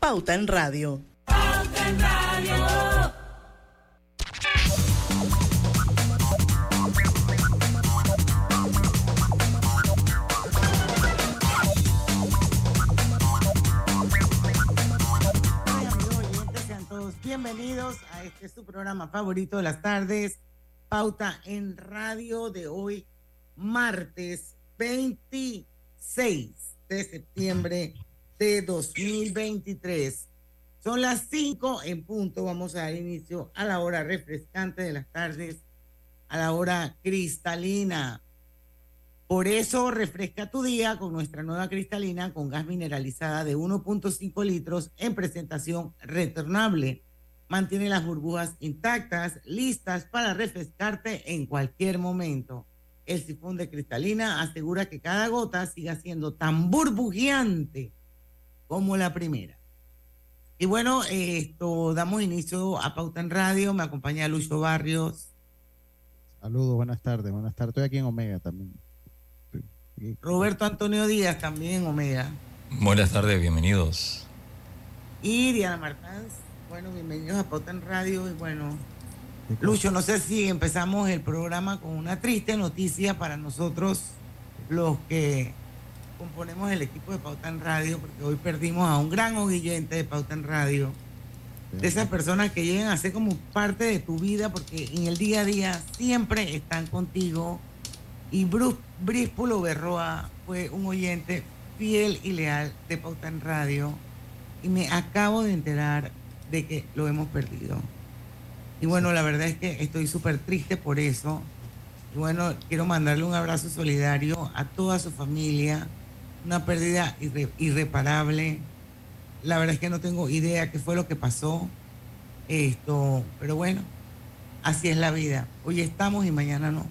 Pauta en Radio. Pauta en Radio. bienvenidos a este su programa favorito de las tardes, Pauta en Radio de hoy, martes 26 de septiembre de 2023. Son las 5 en punto, vamos a dar inicio a la hora refrescante de las tardes, a la hora cristalina. Por eso refresca tu día con nuestra nueva cristalina con gas mineralizada de 1.5 litros en presentación retornable mantiene las burbujas intactas, listas para refrescarte en cualquier momento. El sifón de cristalina asegura que cada gota siga siendo tan burbujeante como la primera. Y bueno, esto damos inicio a Pauta en Radio. Me acompaña Lucho Barrios. Saludos, buenas tardes. Buenas tardes. Estoy aquí en Omega también. Roberto Antonio Díaz también en Omega. Buenas tardes, bienvenidos. Y Diana Martínez bueno, bienvenidos a Pauta en Radio y bueno, Lucho, no sé si empezamos el programa con una triste noticia para nosotros, los que componemos el equipo de Pauta en Radio, porque hoy perdimos a un gran oyente de Pauta en Radio, de esas personas que llegan a ser como parte de tu vida, porque en el día a día siempre están contigo. Y Bruce Bríspulo Berroa fue un oyente fiel y leal de Pauta en Radio. Y me acabo de enterar de que lo hemos perdido. Y bueno, la verdad es que estoy súper triste por eso. Y bueno, quiero mandarle un abrazo solidario a toda su familia. Una pérdida irreparable. La verdad es que no tengo idea qué fue lo que pasó. Esto, pero bueno, así es la vida. Hoy estamos y mañana no.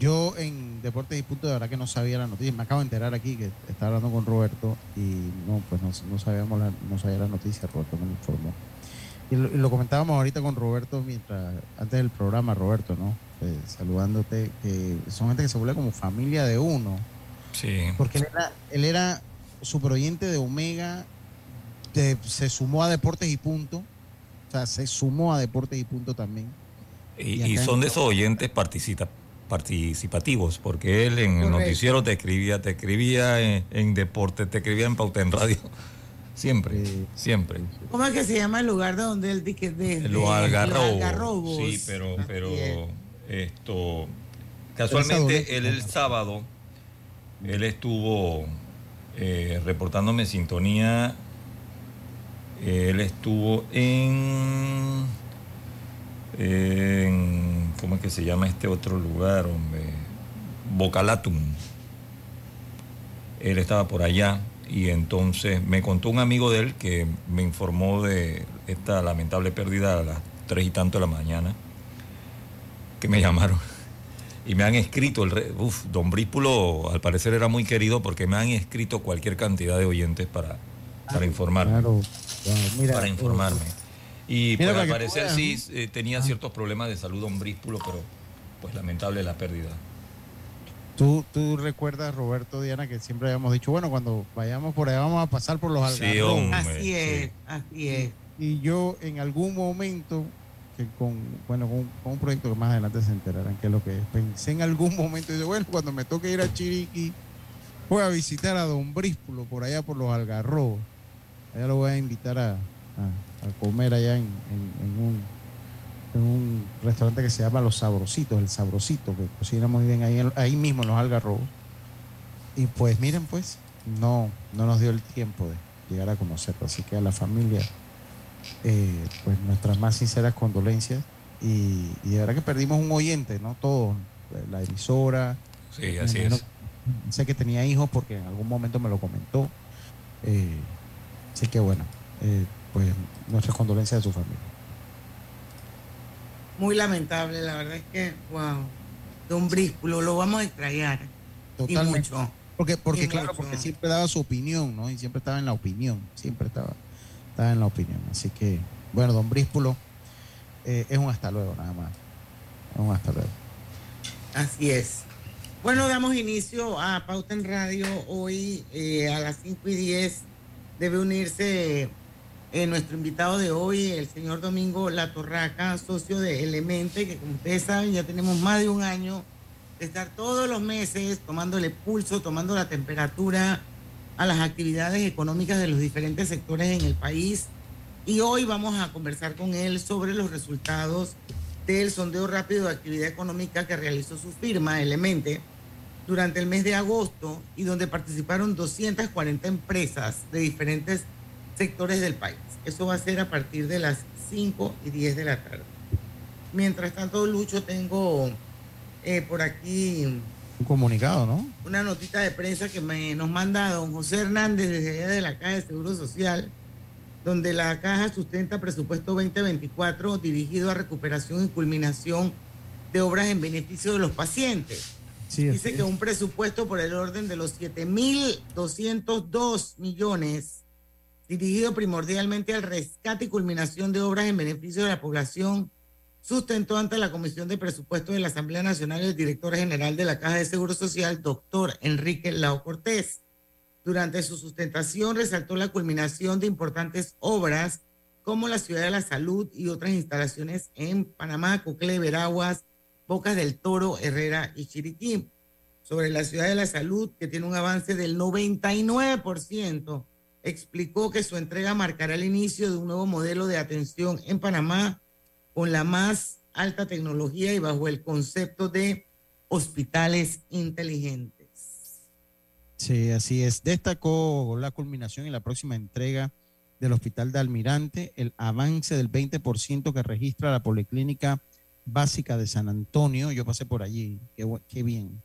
Yo en Deportes y Punto de verdad que no sabía la noticia. Me acabo de enterar aquí que estaba hablando con Roberto y no, pues no, sabíamos la, no sabía la noticia. Roberto me lo informó. Y lo, comentábamos ahorita con Roberto mientras, antes del programa, Roberto, ¿no? Eh, saludándote, que son gente que se vuelve como familia de uno. Sí. Porque él era, él era super oyente de Omega, se sumó a Deportes y Punto. O sea, se sumó a Deportes y Punto también. Y, son de esos oyentes participativos, porque él en el noticiero te escribía, te escribía en, en deporte, te escribía en pauta en radio. Siempre, siempre. ¿Cómo es que se llama el lugar de donde él dice de, Los algarrobos. Sí, pero, pero esto. Casualmente, él el sábado, él estuvo eh, reportándome sintonía. Él estuvo en. ¿Cómo es que se llama este otro lugar, hombre? Bocalatum. Él estaba por allá y entonces me contó un amigo de él que me informó de esta lamentable pérdida a las tres y tanto de la mañana, que me llamaron y me han escrito, el uf, don Bríspulo al parecer era muy querido porque me han escrito cualquier cantidad de oyentes para, para informarme. para informarme. Y pues, al parecer sí eh, tenía ciertos problemas de salud don Bríspulo, pero pues lamentable la pérdida. Tú, tú recuerdas, Roberto, Diana, que siempre habíamos dicho, bueno, cuando vayamos por allá vamos a pasar por los algarrobos. así es, así es. Y yo en algún momento, con, bueno, con, un proyecto que más adelante se enterarán que es lo que es, pensé en algún momento, y dije, bueno, cuando me toque ir a Chiriquí, voy a visitar a Don Bríspulo por allá por los algarrobos. Allá lo voy a invitar a, comer allá en un en un restaurante que se llama Los Sabrositos, el Sabrosito, que cocina muy bien ahí, ahí mismo en los algarrobos. Y pues miren, pues, no, no nos dio el tiempo de llegar a conocerlo. Así que a la familia, eh, pues nuestras más sinceras condolencias. Y, de verdad que perdimos un oyente, ¿no? Todos, la emisora. Sí, así es. Sé que tenía hijos porque en algún momento me lo comentó. Eh, así que bueno, eh, pues nuestras condolencias a su familia. Muy lamentable, la verdad es que, wow, don Bríspulo, lo vamos a extrañar. Totalmente. Y mucho. Porque, porque Y claro, mucho. porque siempre daba su opinión, ¿no? Y siempre estaba en la opinión, siempre estaba, estaba en la opinión. Así que, bueno, don Bríspulo, eh, es un hasta luego nada más. Es un hasta luego. Así es. Bueno, damos inicio a Pauta en Radio. Hoy eh, a las 5 y 10 debe unirse eh, nuestro invitado de hoy, el señor Domingo Latorraca, socio de Elemente, que como ustedes saben ya tenemos más de un año de estar todos los meses tomándole pulso, tomando la temperatura a las actividades económicas de los diferentes sectores en el país. Y hoy vamos a conversar con él sobre los resultados del sondeo rápido de actividad económica que realizó su firma, Elemente, durante el mes de agosto y donde participaron 240 empresas de diferentes sectores del país. Eso va a ser a partir de las 5 y 10 de la tarde. Mientras tanto, Lucho, tengo eh, por aquí Un comunicado, ¿no? una notita de prensa que me, nos manda don José Hernández desde allá de la Caja de Seguro Social, donde la Caja sustenta presupuesto 2024 dirigido a recuperación y culminación de obras en beneficio de los pacientes. Sí, Dice que un presupuesto por el orden de los 7.202 millones, dirigido primordialmente al rescate y culminación de obras en beneficio de la población, sustentó ante la Comisión de Presupuestos de la Asamblea Nacional el director general de la Caja de Seguro Social, doctor Enrique Lao Cortés. Durante su sustentación resaltó la culminación de importantes obras como la Ciudad de la Salud y otras instalaciones en Panamá, Cocle, Veraguas, Bocas del Toro, Herrera y Chiriquí. Sobre la Ciudad de la Salud, que tiene un avance del 99%, explicó que su entrega marcará el inicio de un nuevo modelo de atención en Panamá con la más alta tecnología y bajo el concepto de hospitales inteligentes. Sí, así es. Destacó la culminación y la próxima entrega del Hospital de Almirante, el avance del 20% que registra la Policlínica Básica de San Antonio. Yo pasé por allí. Qué, bien.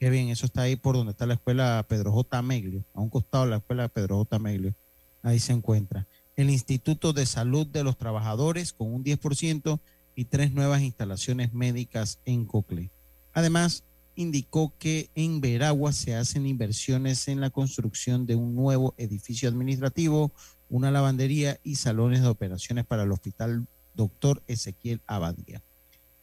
Qué bien. Eso está ahí por donde está la escuela Pedro J. Meglio, a un costado de la escuela Pedro J. Meglio. Ahí se encuentra. El Instituto de Salud de los Trabajadores con un 10% y tres nuevas instalaciones médicas en Cocle. Además, indicó que en Veragua se hacen inversiones en la construcción de un nuevo edificio administrativo, una lavandería y salones de operaciones para el hospital doctor Ezequiel Abadía.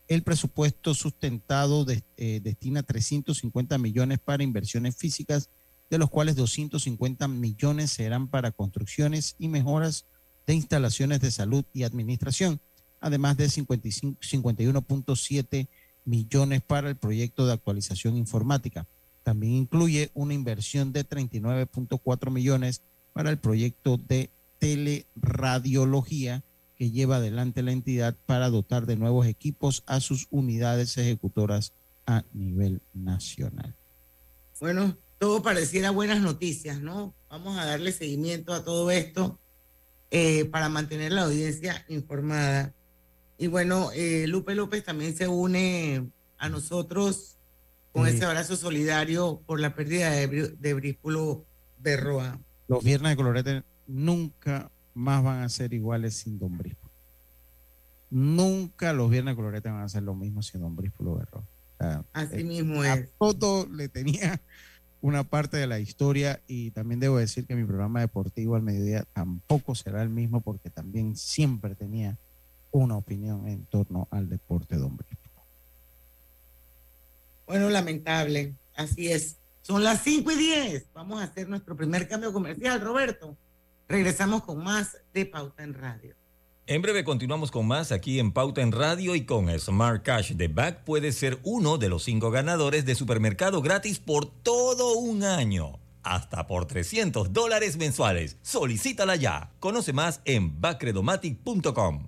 El presupuesto sustentado eh, destina 350 millones para inversiones físicas, de los cuales 250 millones serán para construcciones y mejoras de instalaciones de salud y administración, además de 55 51.7 millones para el proyecto de actualización informática. También incluye una inversión de 39.4 millones para el proyecto de teleradiología que lleva adelante la entidad para dotar de nuevos equipos a sus unidades ejecutoras a nivel nacional. Bueno, todo pareciera buenas noticias, ¿no? Vamos a darle seguimiento a todo esto eh, para mantener la audiencia informada. Y bueno, eh, Lupe López también se une a nosotros con Sí. ese abrazo solidario por la pérdida de, de Bríspulo Berroa. Los viernes de colorete nunca más van a ser iguales sin Don Bríspulo. Nunca los viernes de colorete van a ser lo mismo sin Don Bríspulo Berro. O sea, Así eh, mismo a es. todo le tenía una parte de la historia y también debo decir que mi programa deportivo al mediodía tampoco será el mismo porque también siempre tenía una opinión en torno al deporte de Bríspulo. Bueno, lamentable. Así es. Son las 5 y 10. Vamos a hacer nuestro primer cambio comercial, Roberto. Regresamos con más de Pauta en Radio. En breve continuamos con más aquí en Pauta en Radio y con Smart Cash de Back puedes ser uno de los cinco ganadores de supermercado gratis por todo un año. Hasta por 300 dólares mensuales. Solicítala ya. Conoce más en backredomatic.com.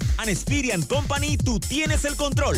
and Experian Company, tú tienes el control.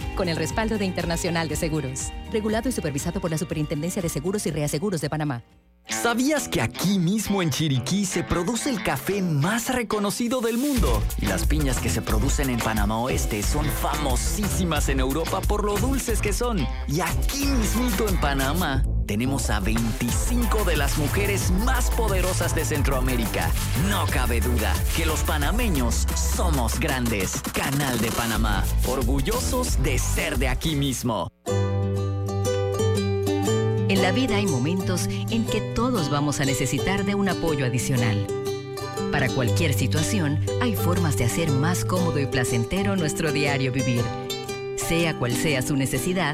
con el respaldo de Internacional de Seguros. Regulado y supervisado por la Superintendencia de Seguros y Reaseguros de Panamá. ¿Sabías que aquí mismo en Chiriquí se produce el café más reconocido del mundo? Y las piñas que se producen en Panamá Oeste son famosísimas en Europa por lo dulces que son. Y aquí mismito en Panamá tenemos a 25 de las mujeres más poderosas de Centroamérica. No cabe duda que los panameños somos grandes. Canal de Panamá, orgullosos de ser de aquí mismo. En la vida hay momentos en que todos vamos a necesitar de un apoyo adicional. Para cualquier situación, hay formas de hacer más cómodo y placentero nuestro diario vivir. Sea cual sea su necesidad,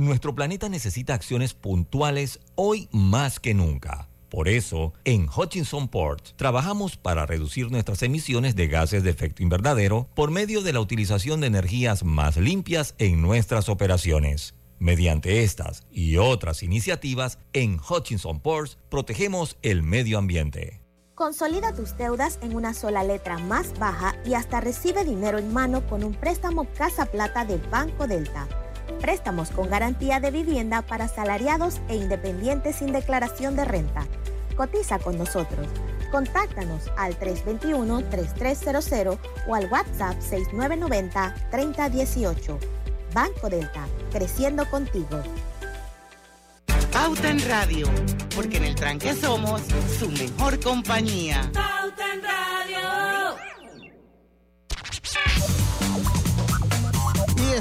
Nuestro planeta necesita acciones puntuales hoy más que nunca. Por eso, en Hutchinson Port trabajamos para reducir nuestras emisiones de gases de efecto invernadero por medio de la utilización de energías más limpias en nuestras operaciones. Mediante estas y otras iniciativas, en Hutchinson Ports protegemos el medio ambiente. Consolida tus deudas en una sola letra más baja y hasta recibe dinero en mano con un préstamo Casa Plata de Banco Delta. Préstamos con garantía de vivienda para salariados e independientes sin declaración de renta. Cotiza con nosotros. Contáctanos al 321-3300 o al WhatsApp 6990-3018. Banco Delta, creciendo contigo. Pauta en Radio, porque en el tranque somos su mejor compañía. Pauta en Radio.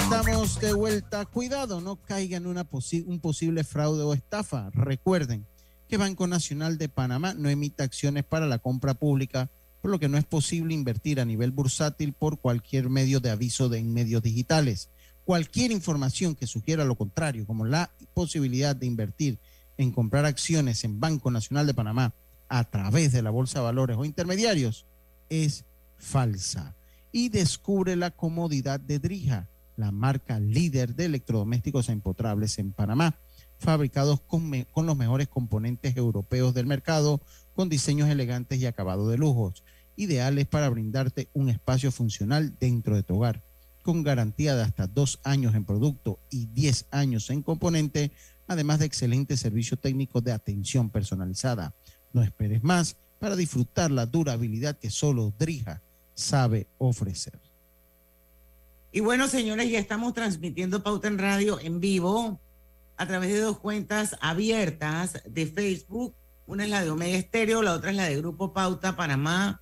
Estamos de vuelta. Cuidado, no caiga en un posible fraude o estafa. Recuerden que Banco Nacional de Panamá no emite acciones para la compra pública, por lo que no es posible invertir a nivel bursátil por cualquier medio de aviso de en medios digitales. Cualquier información que sugiera lo contrario, como la posibilidad de invertir en comprar acciones en Banco Nacional de Panamá a través de la Bolsa de Valores o intermediarios, es falsa. Y descubre la comodidad de Drija, la marca líder de electrodomésticos empotrables en Panamá fabricados con, con, los mejores componentes europeos del mercado, con diseños elegantes y acabado de lujos, ideales para brindarte un espacio funcional dentro de tu hogar. Con garantía de hasta dos años en producto y diez años en componente, además de excelente servicio técnico de atención personalizada. No esperes más para disfrutar la durabilidad que solo Drija sabe ofrecer. Y bueno, señores, ya estamos transmitiendo Pauta en Radio en vivo a través de dos cuentas abiertas de Facebook. Una es la de Omega Estéreo, la otra es la de Grupo Pauta Panamá.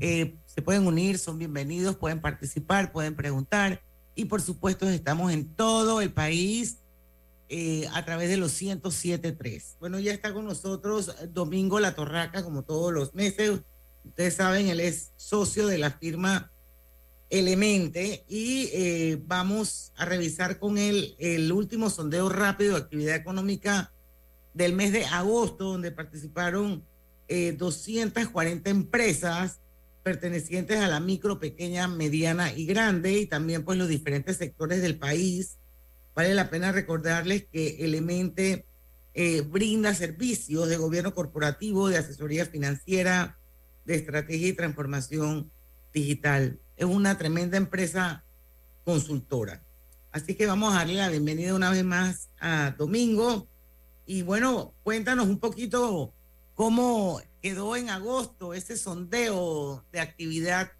Eh, se pueden unir, son bienvenidos, pueden participar, pueden preguntar. Y por supuesto, estamos en todo el país eh, a través de los 107.3. Bueno, ya está con nosotros Domingo La Torraca, como todos los meses. Ustedes saben, él es socio de la firma Elemente y eh, vamos a revisar con él el último sondeo rápido de actividad económica del mes de agosto, donde participaron 240 eh, empresas pertenecientes a la micro, pequeña, mediana y grande, y también pues los diferentes sectores del país. Vale la pena recordarles que Elemente eh, brinda servicios de gobierno corporativo, de asesoría financiera, de estrategia y transformación digital es una tremenda empresa consultora. Así que vamos a darle la bienvenida una vez más a Domingo. Y bueno, cuéntanos un poquito cómo quedó en agosto ese sondeo de actividad,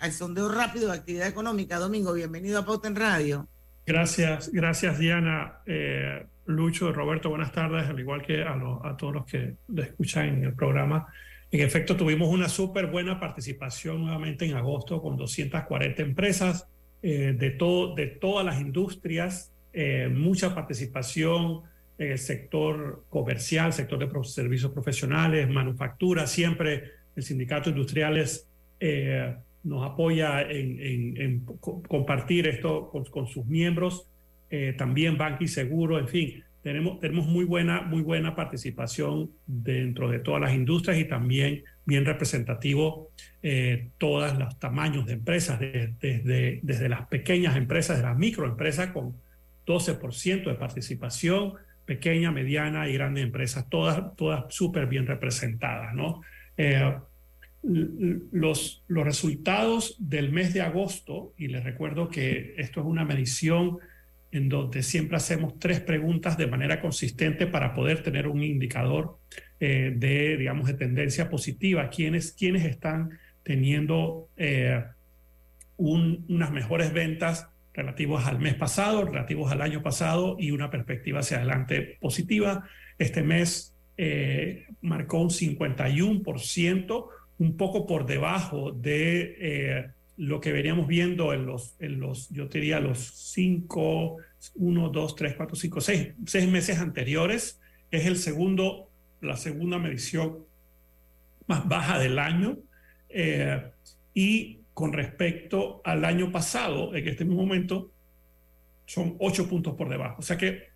el sondeo rápido de actividad económica. Domingo, bienvenido a Pauta en Radio. Gracias, gracias Diana. Eh, Lucho, Roberto, buenas tardes, al igual que a, a todos los que lo escuchan en el programa. En efecto, tuvimos una súper buena participación nuevamente en agosto con 240 empresas eh, de, todo, de todas las industrias, eh, mucha participación en el sector comercial, sector de servicios profesionales, manufactura. Siempre el sindicato industriales eh, nos apoya en, compartir esto con, con sus miembros. también Banco y Seguro, en fin, tenemos, tenemos muy, buena, muy buena participación dentro de todas las industrias y también bien representativo eh, todos los tamaños de empresas, desde, desde las pequeñas empresas, de las microempresas con 12% de participación, pequeña, mediana y grandes empresas, todas, todas súper bien representadas. Eh, los, los resultados del mes de agosto, y les recuerdo que esto es una medición en donde siempre hacemos tres preguntas de manera consistente para poder tener un indicador eh, de, digamos, de tendencia positiva. ¿Quiénes, quiénes están teniendo eh, unas mejores ventas relativas al mes pasado, relativos al año pasado y una perspectiva hacia adelante positiva? Este mes eh, marcó un 51%, un poco por debajo de lo que veníamos viendo en los, en los yo diría, los cinco, uno, dos, tres, cuatro, cinco, seis, seis meses anteriores. Es el segundo, la segunda medición más baja del año. Eh, y con respecto al año pasado, en este mismo momento, son ocho puntos por debajo. O sea que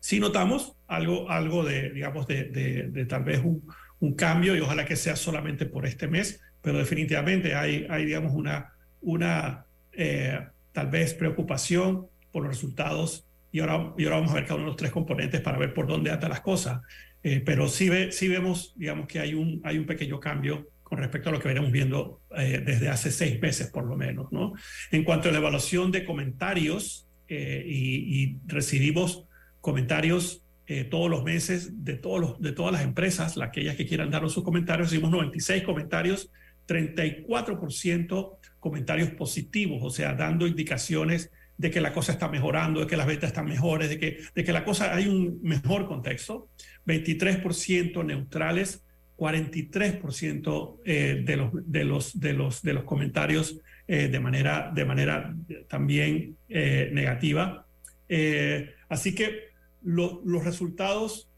sí notamos algo, algo de, digamos, de, de, tal vez un, un, cambio y ojalá que sea solamente por este mes, pero definitivamente hay, hay digamos, una, una eh, tal vez preocupación por los resultados y ahora, y ahora vamos a ver cada uno de los tres componentes para ver por dónde atan las cosas. Eh, pero sí, ve, sí vemos, digamos, que hay un, hay un pequeño cambio con respecto a lo que veníamos viendo eh, desde hace seis meses, por lo menos. ¿no? En cuanto a la evaluación de comentarios, y, y, recibimos comentarios todos los meses de, todos los, de todas las empresas, las aquellas que quieran darnos sus comentarios, recibimos 96 comentarios 34% comentarios positivos, o sea, dando indicaciones de que la cosa está mejorando, de que las ventas están mejores, de que, de que la cosa hay un mejor contexto, 23% neutrales, 43% eh, de, los, de, los, de, los, de los comentarios eh, de, manera, de manera también eh, negativa. así que los resultados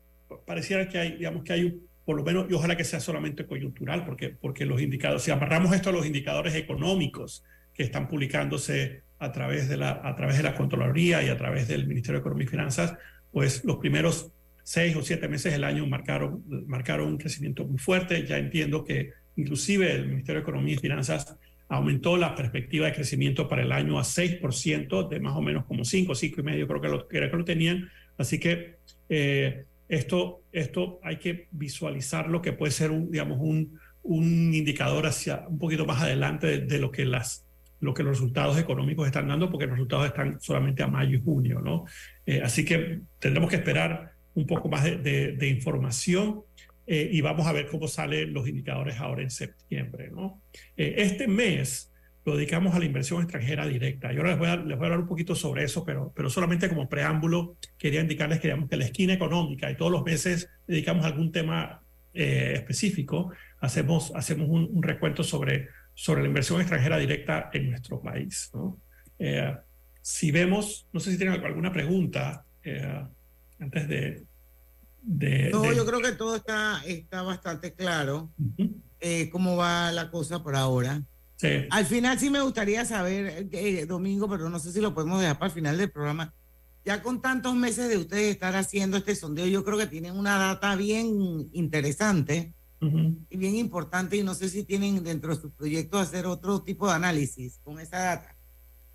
pareciera que hay, digamos que hay un por lo menos, y ojalá que sea solamente coyuntural, porque, porque los indicadores, si amarramos esto a los indicadores económicos que están publicándose a través de la, a través de la Contraloría y a través del Ministerio de Economía y Finanzas, pues los primeros seis o siete meses del año marcaron, marcaron un crecimiento muy fuerte. Ya entiendo que inclusive el Ministerio de Economía y Finanzas aumentó la perspectiva de crecimiento para el año a 6%, de más o menos como 5, 5 y medio creo que lo, que lo tenían. Así que eh, esto, esto hay que visualizarlo que puede ser un, digamos, un, un indicador hacia un poquito más adelante de, lo, que las, lo que los resultados económicos están dando, porque los resultados están solamente a mayo y junio, ¿no? Eh, así que tendremos que esperar un poco más de, información eh, y vamos a ver cómo salen los indicadores ahora en septiembre, ¿no? Eh, este mes lo dedicamos a la inversión extranjera directa. Y ahora les voy a, les voy a hablar un poquito sobre eso, pero, pero solamente como preámbulo quería indicarles que, digamos, que la esquina económica y todos los meses dedicamos algún tema específico, hacemos, hacemos un, un recuento sobre sobre la inversión extranjera directa en nuestro país. Eh, si vemos, no sé si tienen alguna pregunta eh, antes de, No, yo creo que todo está, está bastante claro eh, cómo va la cosa por ahora. Sí. Al final sí me gustaría saber, Domingo, pero no sé si lo podemos dejar para el final del programa. Ya con tantos meses de ustedes estar haciendo este sondeo, yo creo que tienen una data bien interesante y bien importante y no sé si tienen dentro de su proyecto hacer otro tipo de análisis con esa data.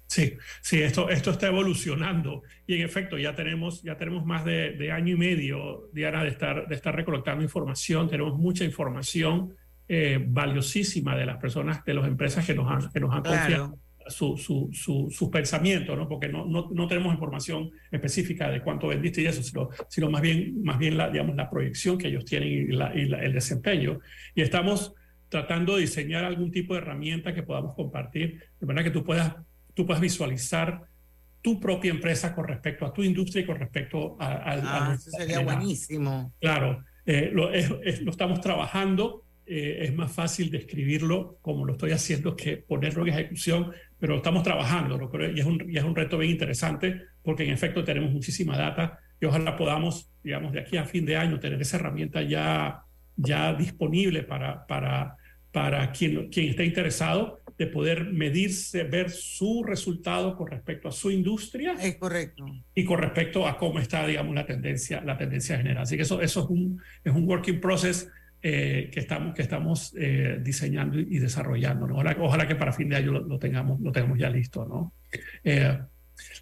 Sí, sí, esto, esto está evolucionando y en efecto ya tenemos, ya tenemos más de, año y medio, Diana, de estar, de estar recolectando información, tenemos mucha información eh, valiosísima de las personas, de las empresas que nos han, que nos han confiado su, su, su, sus pensamientos, ¿no? porque no, no, no, tenemos información específica de cuánto vendiste y eso, sino, sino más bien, más bien la, digamos, la proyección que ellos tienen y, la, y el desempeño. Y estamos tratando de diseñar algún tipo de herramienta que podamos compartir, de manera que tú puedas, tú puedas visualizar tu propia empresa con respecto a tu industria y con respecto a... a, ah, eso sería buenísimo. Claro, eh, lo, lo estamos trabajando eh, es más fácil describirlo como lo estoy haciendo que ponerlo en ejecución, pero estamos trabajando y, es un, y es un reto bien interesante porque en efecto tenemos muchísima data y ojalá podamos, digamos, de aquí a fin de año tener esa herramienta ya, ya disponible para, para, para quien, quien esté interesado de poder medirse, ver su resultado con respecto a su industria. Es correcto. Y con respecto a cómo está, digamos, la tendencia, la tendencia general. Así que eso, eso es, un, es un working process eh, que estamos, que estamos eh, diseñando y desarrollando. Ojalá, ojalá, que para fin de año lo, tengamos, lo tengamos ya listo. ¿no? Eh,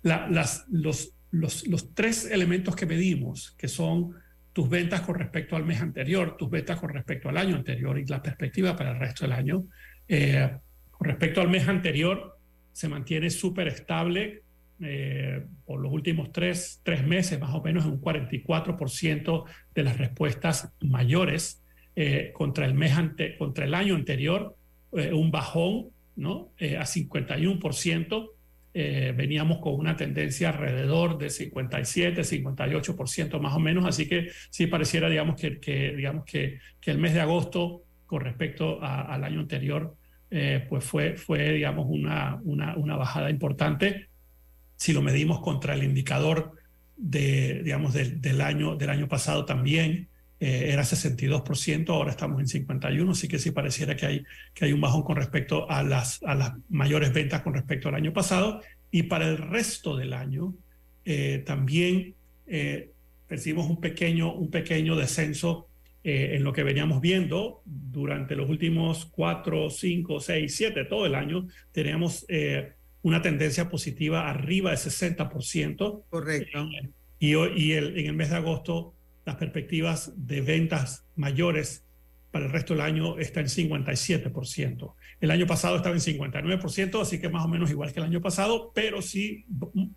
las, los, los, los, tres elementos que medimos, que son tus ventas con respecto al mes anterior, tus ventas con respecto al año anterior y la perspectiva para el resto del año. con respecto al mes anterior, se mantiene súper estable por los últimos tres, tres meses, más o menos en un 44% de las respuestas mayores eh, contra, el mes ante, contra el año anterior, eh, un bajón ¿no? Eh, a 51%. veníamos con una tendencia alrededor de 57, 58% más o menos, así que sí pareciera, digamos, que, que digamos que, que, el mes de agosto con respecto al año anterior, pues fue, fue digamos, una, una, una, bajada importante. Si lo medimos contra el indicador de, digamos, del, del año, del año pasado también, eh, era 62%, ahora estamos en 51%, así que sí pareciera que hay, que hay un bajón con respecto a las, a las mayores ventas con respecto al año pasado. Y para el resto del año eh, también eh, percibimos un pequeño, un pequeño descenso en lo que veníamos viendo durante los últimos 4, 5, 6, 7, todo el año. Teníamos una tendencia positiva arriba de 60%. Correcto. y, y el, en el mes de agosto las perspectivas de ventas mayores para el resto del año está en 57%. El año pasado estaba en 59%, así que más o menos igual que el año pasado, pero sí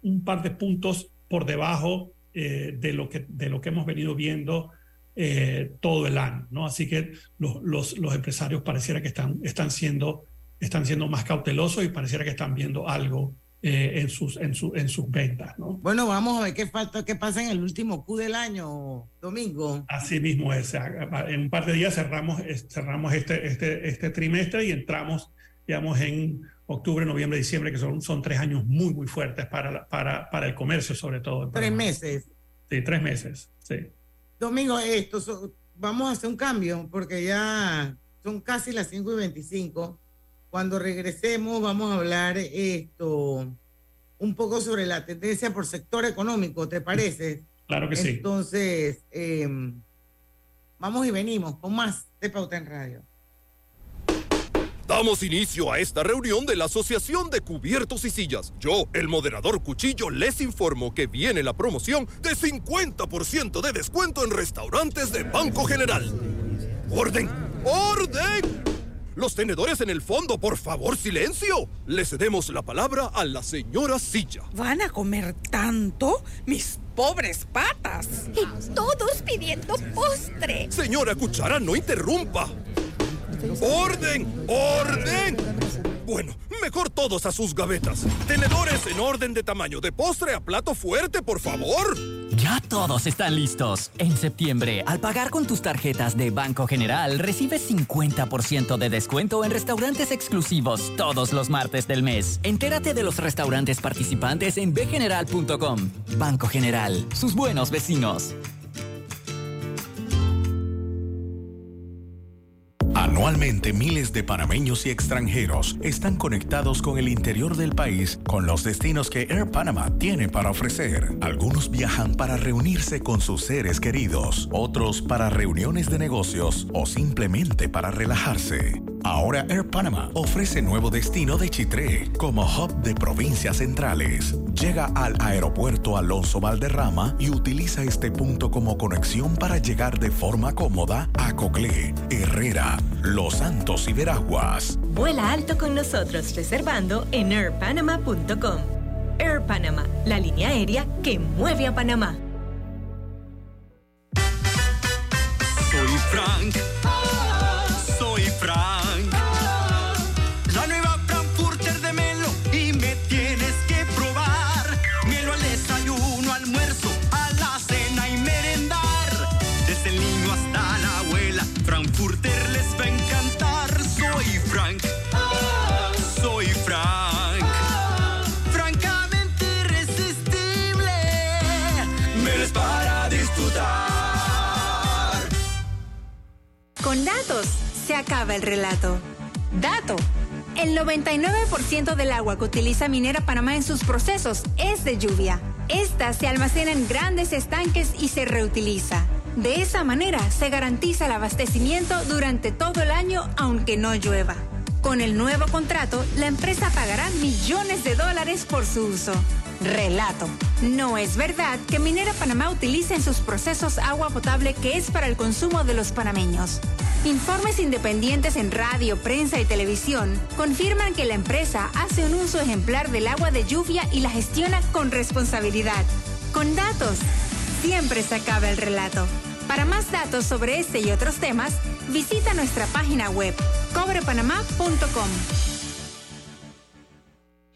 un, par de puntos por debajo eh, de, lo que, de lo que hemos venido viendo eh, todo el año. ¿no? Así que los, los, los, empresarios pareciera que están, están, siendo, están siendo más cautelosos y pareciera que están viendo algo eh, en, sus, en, su, en sus ventas. ¿no? Bueno, vamos a ver qué, falta, qué pasa en el último Q del año, domingo. Así mismo es. En un par de días cerramos, cerramos este, este, este trimestre y entramos, digamos, en octubre, noviembre, diciembre, que son, son tres años muy, muy fuertes para, para, para el comercio, sobre todo. Tres meses. Sí, tres meses, sí. Domingo, esto, vamos a hacer un cambio porque ya son casi las 5 y 25 cuando regresemos vamos a hablar esto un poco sobre la tendencia por sector económico, ¿te parece? Claro que sí. Entonces, em, vamos y venimos con más de Pauta en Radio. Damos inicio a esta reunión de la Asociación de Cubiertos y Sillas. Yo, el moderador Cuchillo, les informo que viene la promoción de 50% de descuento en restaurantes de Banco General. ¡Orden! ¡Orden! Los tenedores en el fondo, por favor, silencio. Le cedemos la palabra a la señora Silla. ¿Van a comer tanto? Mis pobres patas. Y todos pidiendo postre. Señora Cuchara, no interrumpa. ¡Orden! ¡Orden! Bueno, mejor todos a sus gavetas. Tenedores en orden de tamaño, de postre a plato fuerte, por favor. Ya todos están listos. En septiembre, al pagar con tus tarjetas de Banco General, recibes 50% de descuento en restaurantes exclusivos todos los martes del mes. Entérate de los restaurantes participantes en bgeneral.com. Banco General, sus buenos vecinos. Anualmente miles de panameños y extranjeros están conectados con el interior del país con los destinos que Air Panama tiene para ofrecer. Algunos viajan para reunirse con sus seres queridos, otros para reuniones de negocios o simplemente para relajarse. Ahora Air Panama ofrece nuevo destino de Chitré como hub de provincias centrales. Llega al aeropuerto Alonso Valderrama y utiliza este punto como conexión para llegar de forma cómoda a Coclé, Herrera, Los Santos y Veraguas. Vuela alto con nosotros reservando en airpanama.com. Air Panama, la línea aérea que mueve a Panamá. Soy Frank. Acaba el relato. Dato. El 99% del agua que utiliza Minera Panamá en sus procesos es de lluvia. Esta se almacena en grandes estanques y se reutiliza. De esa manera se garantiza el abastecimiento durante todo el año aunque no llueva. Con el nuevo contrato, la empresa pagará millones de dólares por su uso. Relato. No es verdad que Minera Panamá utilice en sus procesos agua potable que es para el consumo de los panameños. Informes independientes en radio, prensa y televisión confirman que la empresa hace un uso ejemplar del agua de lluvia y la gestiona con responsabilidad. Con datos, siempre se acaba el relato. Para más datos sobre este y otros temas, visita nuestra página web cobrepanamá.com.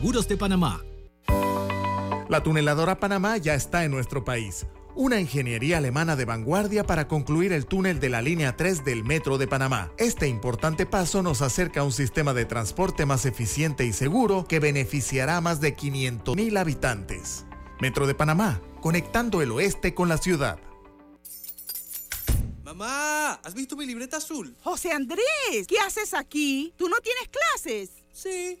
de Panamá. La tuneladora Panamá ya está en nuestro país. Una ingeniería alemana de vanguardia para concluir el túnel de la línea 3 del Metro de Panamá. Este importante paso nos acerca a un sistema de transporte más eficiente y seguro que beneficiará a más de 500.000 habitantes. Metro de Panamá, conectando el oeste con la ciudad. Mamá, ¿has visto mi libreta azul? José Andrés, ¿qué haces aquí? ¿Tú no tienes clases? Sí,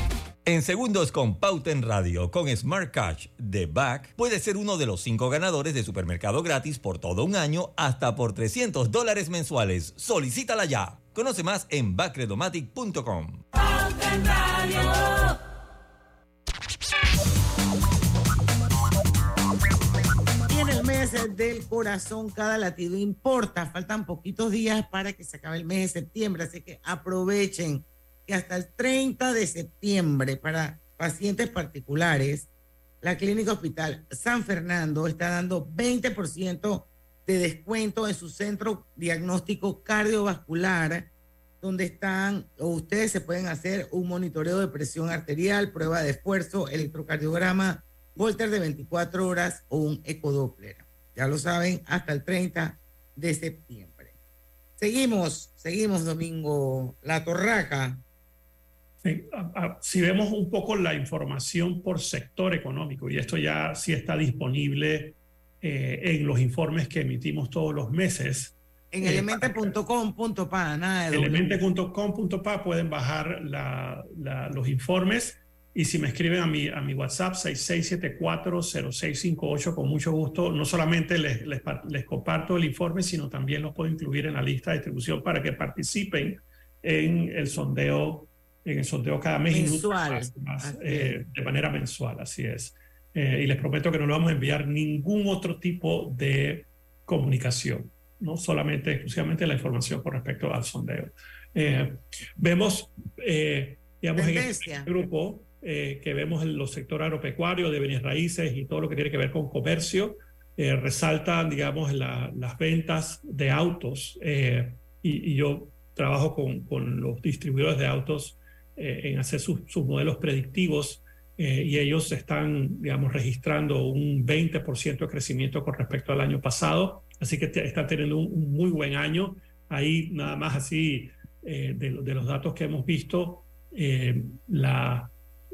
En segundos con Pauta en Radio, con Smart Cash de Back, puedes ser uno de los cinco ganadores de supermercado gratis por todo un año hasta por 300 dólares mensuales. Solicítala ya. Conoce más en backredomatic.com. En el mes del corazón, cada latido importa. Faltan poquitos días para que se acabe el mes de septiembre, así que aprovechen que hasta el 30 de septiembre para pacientes particulares, la Clínica Hospital San Fernando está dando 20% de descuento en su centro diagnóstico cardiovascular, donde están, o ustedes se pueden hacer un monitoreo de presión arterial, prueba de esfuerzo, electrocardiograma, Volter de 24 horas o un ecodoppler. Ya lo saben, hasta el 30 de septiembre. Seguimos, seguimos, Domingo La Torraca. Si vemos un poco la información por sector económico, y esto ya sí está disponible eh, en los informes que emitimos todos los meses, En Eh, elemente.com.pa, nada de elemente.com.pa pueden bajar la- la- los informes y si me escriben a mi, a mi WhatsApp 66740658 con mucho gusto, no solamente les, les, les comparto el informe, sino también los puedo incluir en la lista de distribución para que participen en el sondeo, en el sondeo cada mes Mensual. más- más, eh, de manera mensual, así es. Eh, y les prometo que no le vamos a enviar ningún otro tipo de comunicación, no solamente exclusivamente la información con respecto al sondeo. Eh, vemos, eh, digamos, en este grupo eh, que vemos en los sectores agropecuarios, de bienes raíces y todo lo que tiene que ver con comercio, eh, resaltan, digamos, la- las ventas de autos. y, y yo trabajo con, con los distribuidores de autos eh, en hacer sus, sus modelos predictivos eh, y ellos están, digamos, registrando un 20% de crecimiento con respecto al año pasado, así que te- están teniendo un, un muy buen año. Ahí nada más así, eh, de, de los datos que hemos visto, eh, la,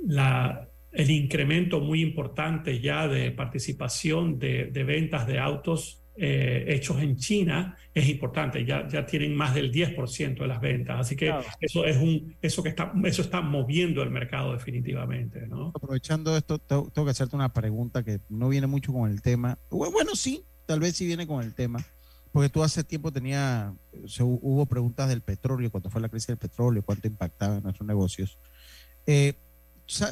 la, el incremento muy importante ya de participación de, de ventas de autos eh, hechos en China es importante, ya, ya tienen más del 10% de las ventas, así que eso es un eso que está eso está moviendo el mercado definitivamente, ¿no? Aprovechando esto, tengo, tengo que hacerte una pregunta que no viene mucho con el tema. Bu- Bueno, sí, tal vez sí viene con el tema. Porque tú hace tiempo tenía, se hubo preguntas del petróleo, cuando fue la crisis del petróleo, cuánto impactaba en nuestros negocios. Eh,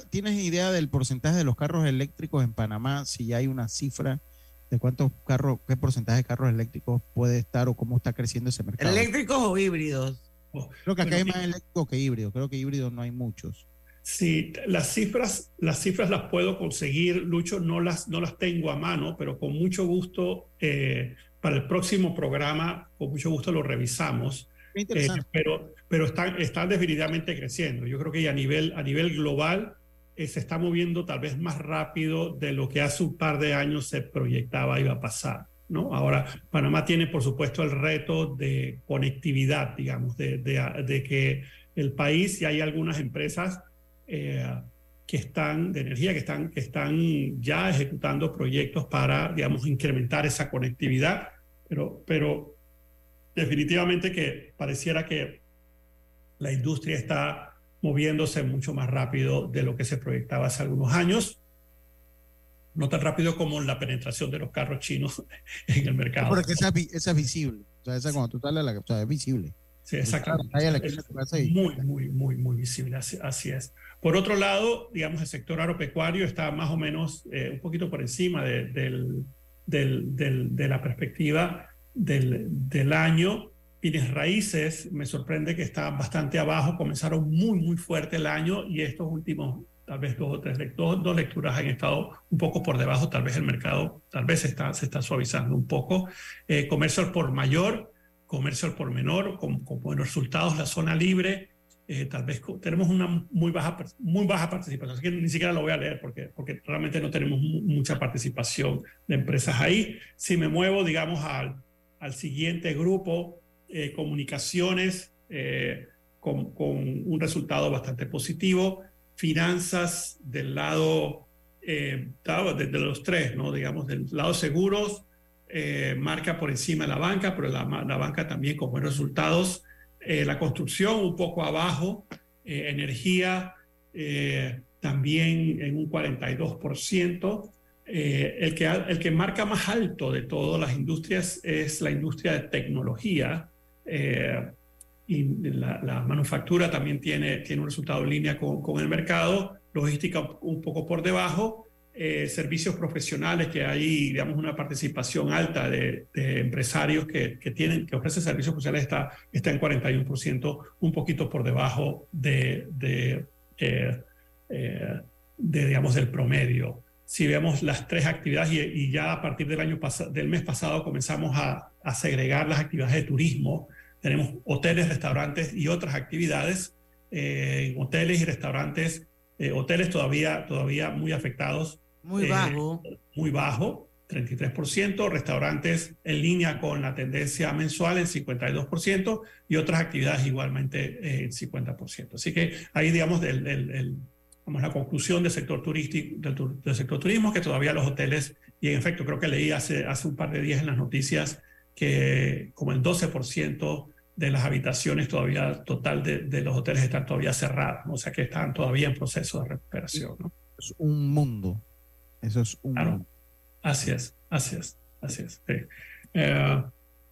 ¿Tienes idea del porcentaje de los carros eléctricos en Panamá? Si ya hay una cifra de cuántos carros, qué porcentaje de carros eléctricos puede estar o cómo está creciendo ese mercado. ¿Eléctricos o híbridos? Creo que acá Bueno, hay más eléctrico que híbrido. Creo que híbrido no hay muchos. Sí, las cifras, las cifras las puedo conseguir, Lucho, no las, no las tengo a mano, pero con mucho gusto eh, para el próximo programa, con mucho gusto lo revisamos. Eh, interesante. pero pero están, están definitivamente creciendo. Yo creo que a nivel, a nivel global eh, se está moviendo tal vez más rápido de lo que hace un par de años se proyectaba iba a pasar. ¿no? Ahora, Panamá tiene, por supuesto, el reto de conectividad, digamos, de, de- que el país y hay algunas empresas eh, que están de energía, que están, están ya ejecutando proyectos para, digamos, incrementar esa conectividad, pero, pero definitivamente que pareciera que la industria está moviéndose mucho más rápido de lo que se proyectaba hace algunos años. No tan rápido como la penetración de los carros chinos en el mercado. Porque esa, es vi- esa es visible. O sea, esa cuando tú la o sea, es visible. Sí, exactamente. Muy, muy, muy, muy visible. Así, así es. Por otro lado, digamos, el sector agropecuario está más o menos eh, un poquito por encima de, del- del- del- de la perspectiva del, del año. Bienes raíces, me sorprende que está bastante abajo. Comenzaron muy, muy fuerte el año y estos últimos, tal vez dos o tres dos, dos lecturas han estado un poco por debajo. Tal vez el mercado, tal vez está, se está suavizando un poco. Eh, comercio por mayor, comercio por menor, con, con buenos resultados, la zona libre, eh, tal vez tenemos una muy baja, muy baja participación, así que ni siquiera lo voy a leer porque, porque realmente no tenemos mu- mucha participación de empresas ahí. Si me muevo, digamos, al, al siguiente grupo, eh, comunicaciones, eh, con, un resultado bastante positivo, finanzas del lado eh, de, los tres, ¿no? digamos, del lado seguros, eh, marca por encima de la banca, pero la, la banca también con buenos resultados. La construcción un poco abajo, energía también en un 42%. Eh, el, que, el que marca más alto de todas las industrias es la industria de tecnología. Eh, y la, manufactura también tiene, tiene un resultado en línea con, con el mercado, logística un poco por debajo, eh, servicios profesionales, que hay, digamos, una participación alta de, empresarios que, que, tienen, que ofrecen servicios sociales, está, está en 41%, un poquito por debajo de, de, eh, eh, de digamos, del promedio. Si vemos las tres actividades y, ya a partir del, año del mes pasado comenzamos a, a segregar las actividades de turismo, tenemos hoteles, restaurantes y otras actividades. en hoteles y restaurantes, hoteles todavía, todavía muy afectados muy eh, bajo. muy bajo, 33%, restaurantes en línea con la tendencia mensual en 52% y otras actividades igualmente en 50%. Así que ahí, digamos, el, vamos, la conclusión del sector turístico, del, sector turismo, que todavía los hoteles, y en efecto creo que leí hace, hace un par de días en las noticias que como el 12% de las habitaciones todavía total de, de, los hoteles están todavía cerradas, o sea que están todavía en proceso de recuperación. ¿no? Es un mundo eso es un... Así es, así es, así es. Eh,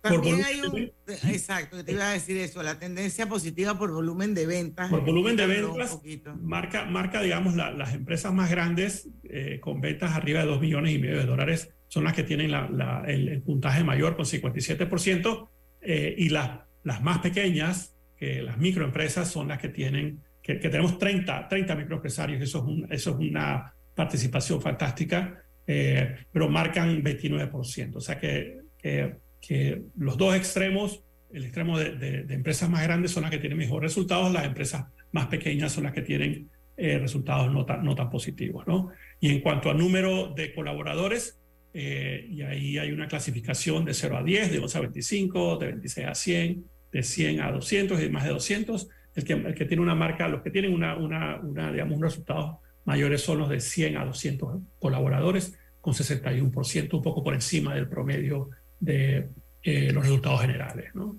También hay un, exacto, te iba a decir eso, la tendencia positiva por volumen de ventas. Por volumen de ventas, marca, marca, digamos, las empresas más grandes eh, con ventas arriba de 2 millones y medio de dólares son las que tienen la, el, puntaje mayor con 57% eh, y las, las más pequeñas, que las microempresas, son las que tienen, que, tenemos 30, 30 microempresarios, eso es, un, eso es una participación fantástica, eh, pero marcan 29%. O sea que, que, los dos extremos, el extremo de, empresas más grandes son las que tienen mejores resultados, las empresas más pequeñas son las que tienen eh, resultados no tan, no tan positivos. ¿no? Y en cuanto al número de colaboradores, eh, y ahí hay una clasificación de 0 a 10, de 11 a 25, de 26 a 100, de 100 a 200 y más de 200. El que, el que tiene una marca, los que tienen una, una, una digamos, un resultado mayores son los de 100 a 200 colaboradores, con 61%, un poco por encima del promedio de eh, los resultados generales. ¿no?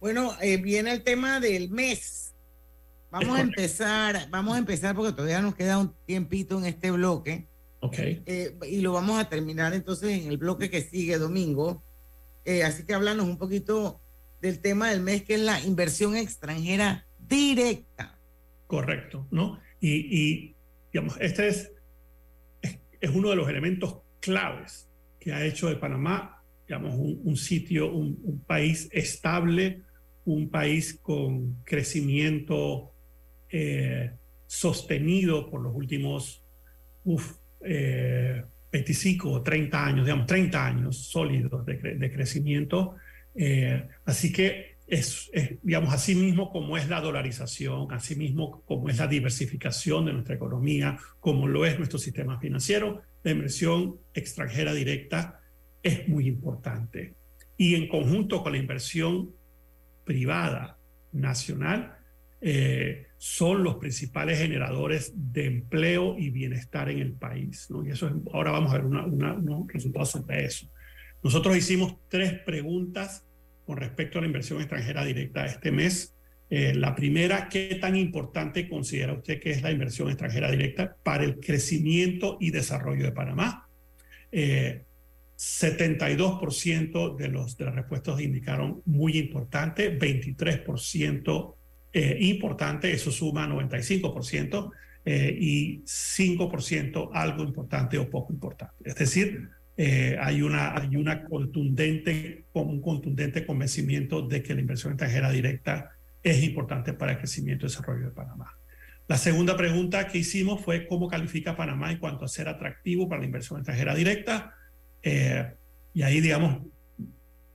Bueno, eh, viene el tema del mes. Vamos a empezar, vamos a empezar porque todavía nos queda un tiempito en este bloque. Ok. Eh, y lo vamos a terminar entonces en el bloque que sigue domingo. Así que háblanos un poquito del tema del mes, que es la inversión extranjera directa. Correcto, ¿no? Y, digamos, este es, es, uno de los elementos claves que ha hecho de Panamá, digamos, un, sitio, un, país estable, un país con crecimiento eh, sostenido por los últimos uf, 25 eh, o 30 años, digamos, 30 años sólidos de, crecimiento. Eh, así que es, digamos, así mismo como es la dolarización, así mismo como es la diversificación de nuestra economía, como lo es nuestro sistema financiero, la inversión extranjera directa es muy importante. Y en conjunto con la inversión privada nacional, eh, son los principales generadores de empleo y bienestar en el país. Y eso ahora vamos a ver unos resultados sobre eso. Nosotros hicimos tres preguntas con respecto a la inversión extranjera directa este mes. Eh, la primera, ¿qué tan importante considera usted que es la inversión extranjera directa para el crecimiento y desarrollo de Panamá? 72% eh, de, los, de las respuestas indicaron muy importante, 23% eh, importante, eso suma 95%, y 5% algo importante o poco importante. Es decir, eh, hay, una, hay una contundente, un contundente convencimiento de que la inversión extranjera directa es importante para el crecimiento y desarrollo de Panamá. La segunda pregunta que hicimos fue cómo califica Panamá en cuanto a ser atractivo para la inversión extranjera directa. Eh, y ahí, digamos,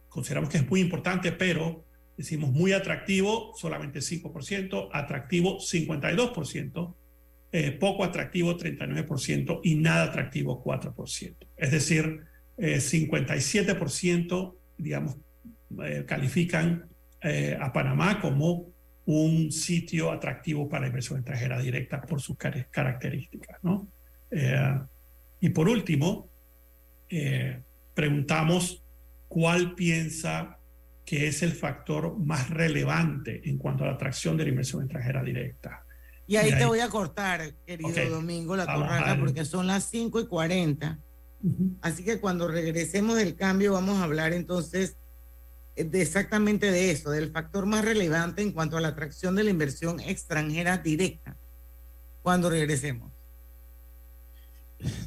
consideramos que es muy importante, pero decimos muy atractivo, solamente 5%, atractivo 52%, eh, poco atractivo 39% y nada atractivo 4%. Es decir, 57%, eh, digamos, eh, califican a Panamá como un sitio atractivo para inversión extranjera directa por sus características. ¿no? y por último, preguntamos cuál piensa que es el factor más relevante en cuanto a la atracción de la inversión extranjera directa. Y ahí Y te ahí- voy a cortar, querido Ok. Domingo La A Torraca, bajar. porque son las 5 y 40. Así que cuando regresemos del cambio vamos a hablar entonces eh, de exactamente de eso, del factor más relevante en cuanto a la atracción de la inversión extranjera directa. Cuando regresemos.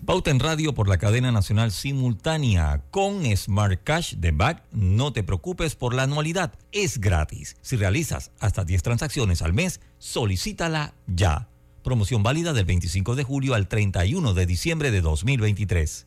Pauta en radio por la cadena nacional simultánea con Smart Cash de Back. No te preocupes por la anualidad, es gratis. Si realizas hasta 10 transacciones al mes, solicítala ya. Promoción válida del 25 de julio al 31 de diciembre de 2023.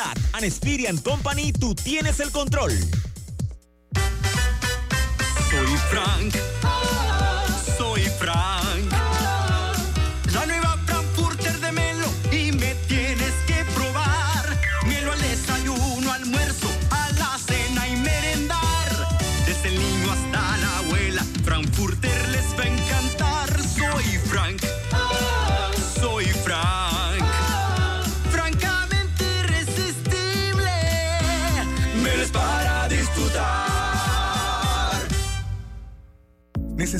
and Experian Company, tú tienes el control. Soy Frank. Soy Frank. La nueva Frankfurter de Melo y me tienes que probar. Melo al desayuno, almuerzo, a la cena y merendar. Desde el niño hasta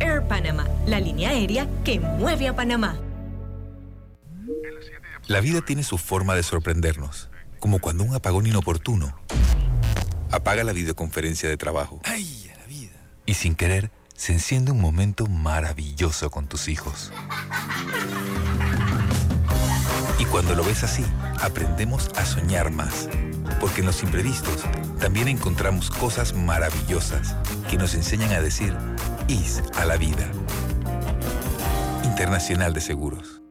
Air Panama, la línea aérea que mueve a Panamá. La vida tiene su forma de sorprendernos, como cuando un apagón inoportuno apaga la videoconferencia de trabajo. ¡Ay, a la vida! Y sin querer, se enciende un momento maravilloso con tus hijos. Y cuando lo ves así, aprendemos a soñar más, porque en los imprevistos también encontramos cosas maravillosas que nos enseñan a decir IS a la vida. Internacional de Seguros.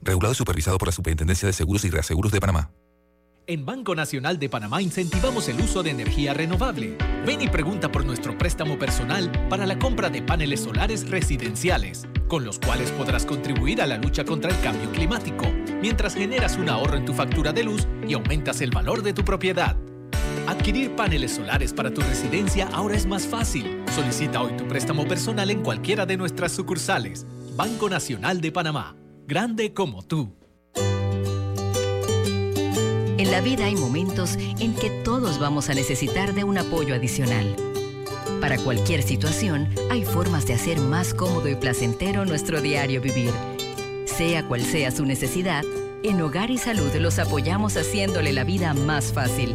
Regulado y supervisado por la Superintendencia de Seguros y Reaseguros de Panamá. En Banco Nacional de Panamá incentivamos el uso de energía renovable. Ven y pregunta por nuestro préstamo personal para la compra de paneles solares residenciales, con los cuales podrás contribuir a la lucha contra el cambio climático, mientras generas un ahorro en tu factura de luz y aumentas el valor de tu propiedad. Adquirir paneles solares para tu residencia ahora es más fácil. Solicita hoy tu préstamo personal en cualquiera de nuestras sucursales. Banco Nacional de Panamá. Grande como tú. En la vida hay momentos en que todos vamos a necesitar de un apoyo adicional. Para cualquier situación, hay formas de hacer más cómodo y placentero nuestro diario vivir. Sea cual sea su necesidad, en Hogar y Salud los apoyamos haciéndole la vida más fácil,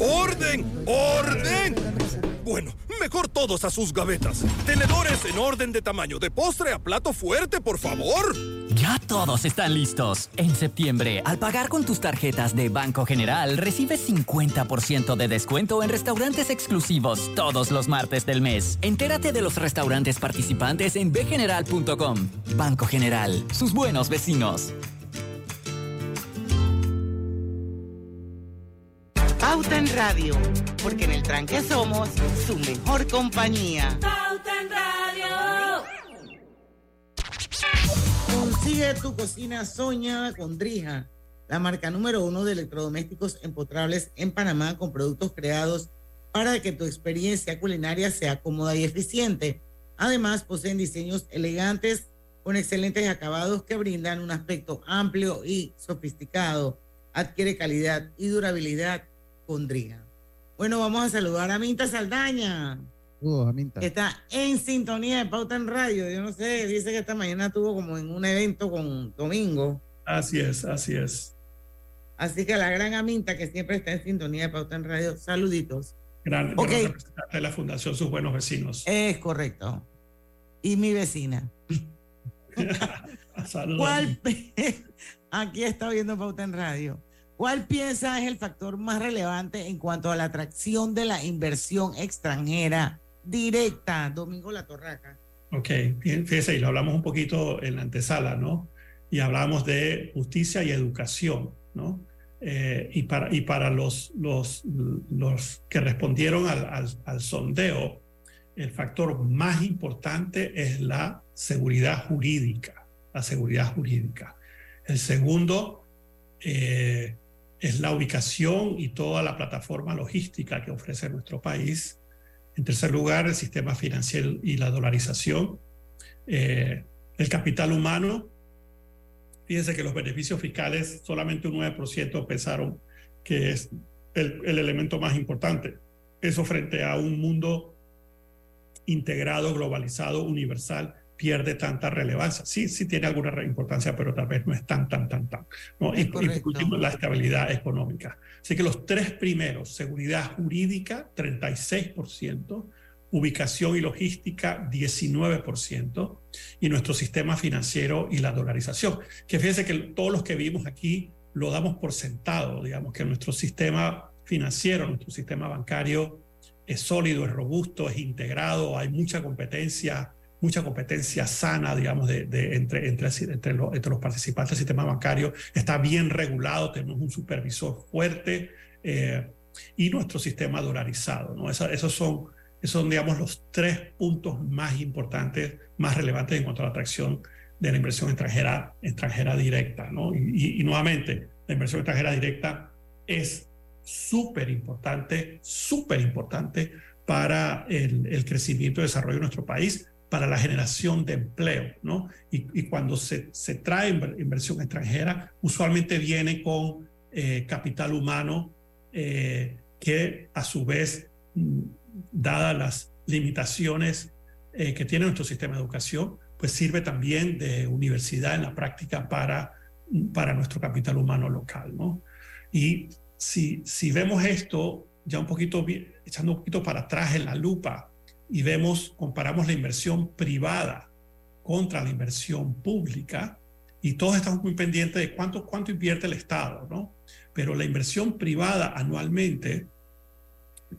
¡Orden! ¡Orden! Bueno, mejor todos a sus gavetas. Tenedores en orden de tamaño, de postre a plato fuerte, por favor. Ya todos están listos. En septiembre, al pagar con tus tarjetas de Banco General, recibes 50% de descuento en restaurantes exclusivos todos los martes del mes. Entérate de los restaurantes participantes en bgeneral.com. Banco General, sus buenos vecinos. Pauta en Radio, porque en el tranque somos su mejor compañía. Pauta en Radio. Consigue tu cocina soñada con Drija, la marca número uno de electrodomésticos empotrables en Panamá con productos creados para que tu experiencia culinaria sea cómoda y eficiente. Además, poseen diseños elegantes con excelentes acabados que brindan un aspecto amplio y sofisticado. Adquiere calidad y durabilidad con Drija. Bueno, vamos a saludar a Minta Saldaña. Aminta. que está en sintonía de Pauta en Radio. Yo no sé, dice que esta mañana estuvo como en un evento con Domingo. Así es, así es. Así que la gran Aminta que siempre está en sintonía de Pauta en Radio, saluditos. Gran, Ok. gran representante de la Fundación Sus Buenos Vecinos. Es correcto. Y mi vecina. Saludos. ¿Cuál? Aquí está viendo Pauta en Radio. ¿Cuál piensa es el factor más relevante en cuanto a la atracción de la inversión extranjera directa? Domingo La Torraca. Ok, fíjese, y lo hablamos un poquito en la antesala, ¿no? Y hablamos de justicia y educación, ¿no? Eh, y para, y para los, los, los que respondieron al, al, al sondeo, el factor más importante es la seguridad jurídica, la seguridad jurídica. El segundo eh, es la ubicación y toda la plataforma logística que ofrece nuestro país. En tercer lugar, el sistema financiero y la dolarización. Eh, el capital humano. Fíjense que los beneficios fiscales, solamente un 9% pensaron que es el, el elemento más importante. Eso frente a un mundo integrado, globalizado, universal, pierde tanta relevancia. Sí, sí tiene alguna importancia, pero tal vez no es tan, tan, tan, tan. ¿no? Y, y por último, la estabilidad económica. Así que los tres primeros, seguridad jurídica, 36%, ubicación y logística, 19%, y nuestro sistema financiero y la dolarización. Que fíjense que todos los que vimos aquí lo damos por sentado, digamos que nuestro sistema financiero, nuestro sistema bancario es sólido, es robusto, es integrado, hay mucha competencia, mucha competencia sana, digamos, de, entre, entre, los, participantes del sistema bancario, está bien regulado, tenemos un supervisor fuerte eh, y nuestro sistema dolarizado, ¿no? Esa- esos son, esos digamos, los tres puntos más importantes, más relevantes en cuanto a la atracción de la inversión extranjera, extranjera directa, ¿no? Y, nuevamente, la inversión extranjera directa es súper importante, súper importante para el crecimiento y desarrollo de nuestro país, para la generación de empleo, ¿no? Y, y cuando se, se trae inver- inversión extranjera, usualmente viene con eh, capital humano eh, que a su vez, mm, dadas las limitaciones eh, que tiene nuestro sistema de educación, pues sirve también de universidad en la práctica para, para nuestro capital humano local, ¿no? Y si, si vemos esto, ya un poquito, echando un poquito para atrás en la lupa, y vemos, comparamos la inversión privada contra la inversión pública, y todos estamos muy pendientes de cuánto, cuánto invierte el Estado, ¿no? Pero la inversión privada anualmente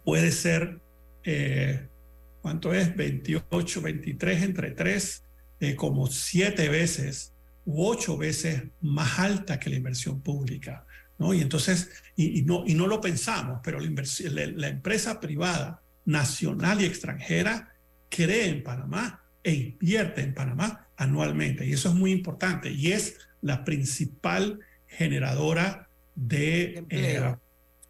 puede ser, eh, ¿cuánto es? 28, 23 entre 3, eh, como siete veces u ocho veces más alta que la inversión pública. ¿no? Y entonces, y, no, y no lo pensamos, pero la empresa privada nacional y extranjera cree en Panamá e invierte en Panamá anualmente. Y eso es muy importante. Y es la principal generadora de, empleo. eh,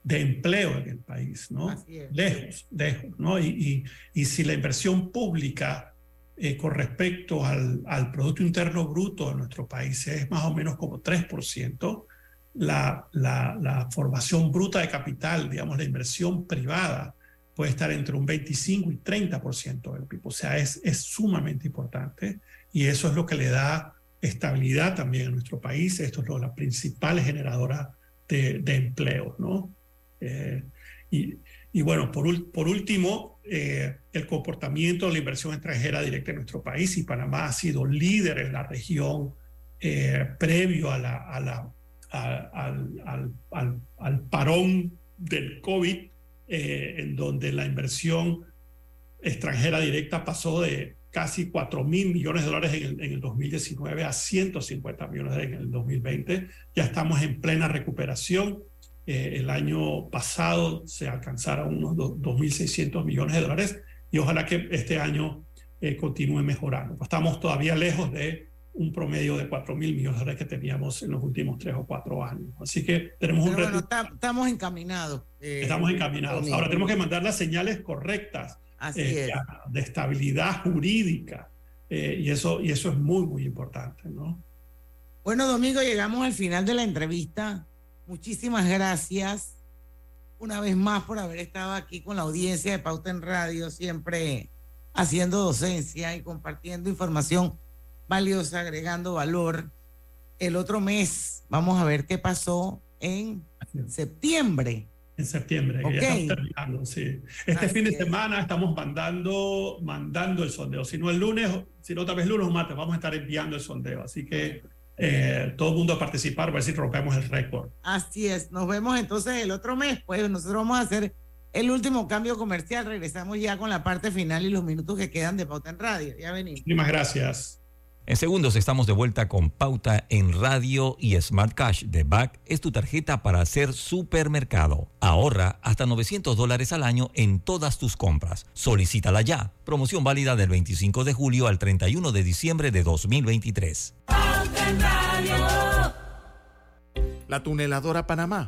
de empleo en el país, ¿no? Lejos, lejos, ¿no? Y, y, si la inversión pública eh, con respecto al, al, Producto Interno Bruto de nuestro país es más o menos como 3%, la, la, la formación bruta de capital, digamos, la inversión privada, puede estar entre un 25 y 30% del PIB. O sea, es, es sumamente importante y eso es lo que le da estabilidad también a nuestro país. Esto es lo, la principal generadora de, de empleo, ¿no? Eh, y, y, bueno, por, por último, eh, el comportamiento de la inversión extranjera directa en nuestro país y Panamá ha sido líder en la región eh, previo a la, a la, al, al, al, al, parón del COVID eh, en donde la inversión extranjera directa pasó de casi 4 mil millones de dólares en el, en el, 2019 a 150 millones en el 2020. Ya estamos en plena recuperación. Eh, el año pasado se alcanzaron unos 2.600 millones de dólares y ojalá que este año eh, continúe mejorando. Estamos todavía lejos de un promedio de 4 mil millones de dólares que teníamos en los últimos tres o cuatro años. Así que tenemos un reto. estamos encaminados. Eh, estamos encaminados. Ahora tenemos que mandar las señales correctas eh, de estabilidad jurídica. Eh, y, eso, y eso es muy, muy importante. ¿no? Bueno, Domingo, llegamos al final de la entrevista. Muchísimas gracias una vez más por haber estado aquí con la audiencia de Pauta en Radio, siempre haciendo docencia y compartiendo información valiosa, agregando valor. El otro mes vamos a ver qué pasó en septiembre. En septiembre, ya estamos terminando, sí. Este fin de semana estamos mandando, mandando el sondeo. Si no el lunes, si no tal vez lunes o martes, vamos a estar enviando el sondeo. Así que eh, todo el mundo a participar, a ver si rompemos el récord. Así es. Nos vemos entonces el otro mes. Pues nosotros vamos a hacer el último cambio comercial. Regresamos ya con la parte final y los minutos que quedan de Pauta en Radio. Ya venimos. Muchísimas gracias. En segundos estamos de vuelta con Pauta en Radio y Smart Cash de BAC es tu tarjeta para hacer supermercado. Ahorra hasta 900 dólares al año en todas tus compras. Solicítala ya. Promoción válida del 25 de julio al 31 de diciembre de 2023. Pauta en Radio. La tuneladora Panamá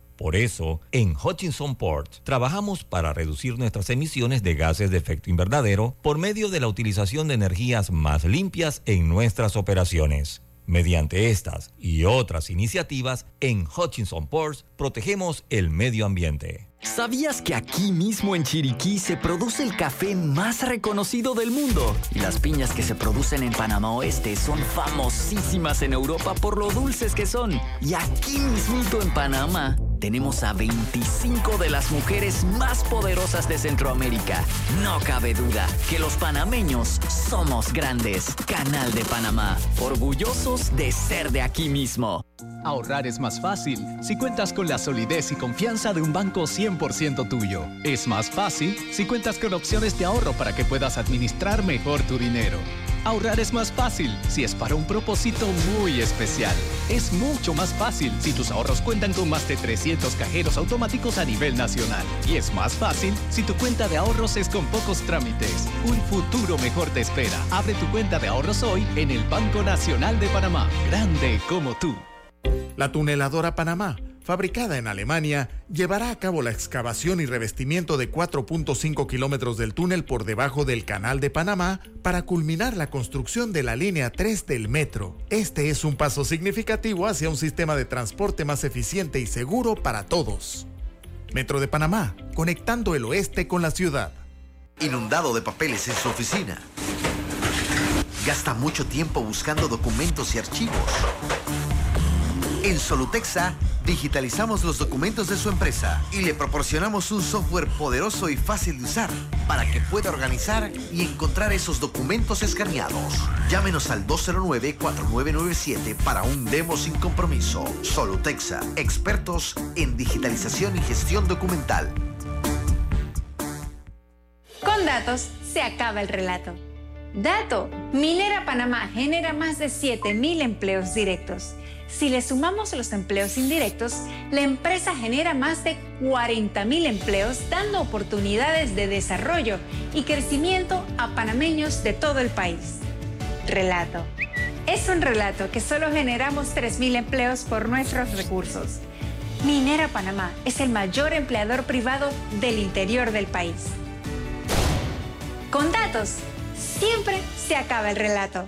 Por eso, en Hutchinson Port trabajamos para reducir nuestras emisiones de gases de efecto invernadero por medio de la utilización de energías más limpias en nuestras operaciones. Mediante estas y otras iniciativas, en Hutchinson Ports protegemos el medio ambiente. ¿Sabías que aquí mismo en Chiriquí se produce el café más reconocido del mundo? Y las piñas que se producen en Panamá Oeste son famosísimas en Europa por lo dulces que son. Y aquí mismito en Panamá tenemos a 25 de las mujeres más poderosas de Centroamérica. No cabe duda que los panameños somos grandes. Canal de Panamá, orgullosos de ser de aquí mismo. Ahorrar es más fácil si cuentas con la solidez y confianza de un banco 100% tuyo. Es más fácil si cuentas con opciones de ahorro para que puedas administrar mejor tu dinero. Ahorrar es más fácil si es para un propósito muy especial. Es mucho más fácil si tus ahorros cuentan con más de 300 cajeros automáticos a nivel nacional. Y es más fácil si tu cuenta de ahorros es con pocos trámites. Un futuro mejor te espera. Abre tu cuenta de ahorros hoy en el Banco Nacional de Panamá. Grande como tú. La tuneladora Panamá fabricada en Alemania, llevará a cabo la excavación y revestimiento de 4.5 kilómetros del túnel por debajo del Canal de Panamá para culminar la construcción de la línea 3 del metro. Este es un paso significativo hacia un sistema de transporte más eficiente y seguro para todos. Metro de Panamá, conectando el oeste con la ciudad. Inundado de papeles en su oficina. Gasta mucho tiempo buscando documentos y archivos. En Solutexa digitalizamos los documentos de su empresa y le proporcionamos un software poderoso y fácil de usar para que pueda organizar y encontrar esos documentos escaneados. Llámenos al 209-4997 para un demo sin compromiso. Solutexa, expertos en digitalización y gestión documental. Con datos se acaba el relato. Dato, Minera Panamá genera más de 7.000 empleos directos. Si le sumamos los empleos indirectos, la empresa genera más de 40.000 empleos dando oportunidades de desarrollo y crecimiento a panameños de todo el país. Relato. Es un relato que solo generamos 3.000 empleos por nuestros recursos. Minera Panamá es el mayor empleador privado del interior del país. Con datos, siempre se acaba el relato.